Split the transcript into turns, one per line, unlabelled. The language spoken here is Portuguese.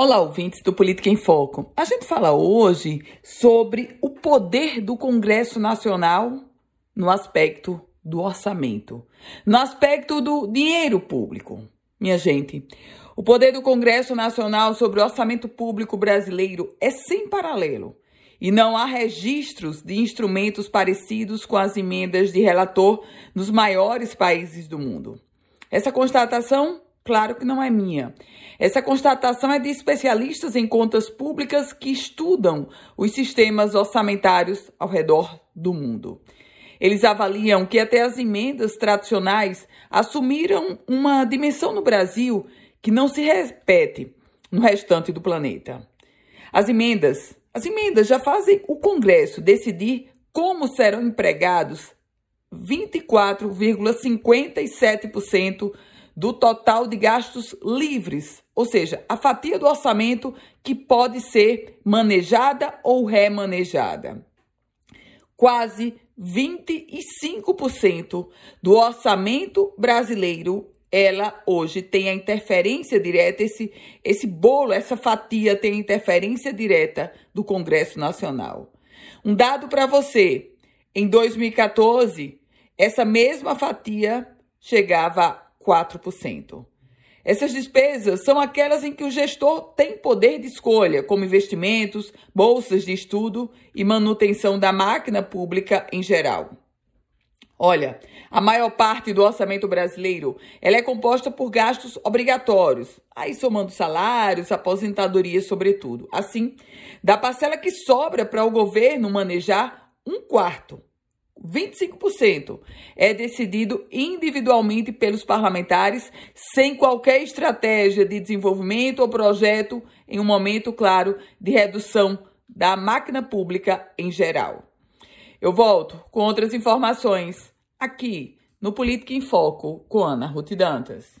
Olá, ouvintes do Política em Foco. A gente fala hoje sobre o poder do Congresso Nacional no aspecto do orçamento, no aspecto do dinheiro público. Minha gente, o poder do Congresso Nacional sobre o orçamento público brasileiro é sem paralelo e não há registros de instrumentos parecidos com as emendas de relator nos maiores países do mundo. Essa constatação Claro que não é minha. Essa constatação é de especialistas em contas públicas que estudam os sistemas orçamentários ao redor do mundo. Eles avaliam que até as emendas tradicionais assumiram uma dimensão no Brasil que não se repete no restante do planeta. As emendas, as emendas já fazem o Congresso decidir como serão empregados 24,57% do total de gastos livres, ou seja, a fatia do orçamento que pode ser manejada ou remanejada. Quase 25% do orçamento brasileiro ela hoje tem a interferência direta, esse, esse bolo, essa fatia tem a interferência direta do Congresso Nacional. Um dado para você: em 2014, essa mesma fatia chegava 4%. Essas despesas são aquelas em que o gestor tem poder de escolha, como investimentos, bolsas de estudo e manutenção da máquina pública em geral. Olha, a maior parte do orçamento brasileiro ela é composta por gastos obrigatórios, aí somando salários, aposentadorias, sobretudo. Assim, da parcela que sobra para o governo manejar, um quarto 25% é decidido individualmente pelos parlamentares, sem qualquer estratégia de desenvolvimento ou projeto, em um momento, claro, de redução da máquina pública em geral. Eu volto com outras informações aqui no Política em Foco com Ana Ruth Dantas.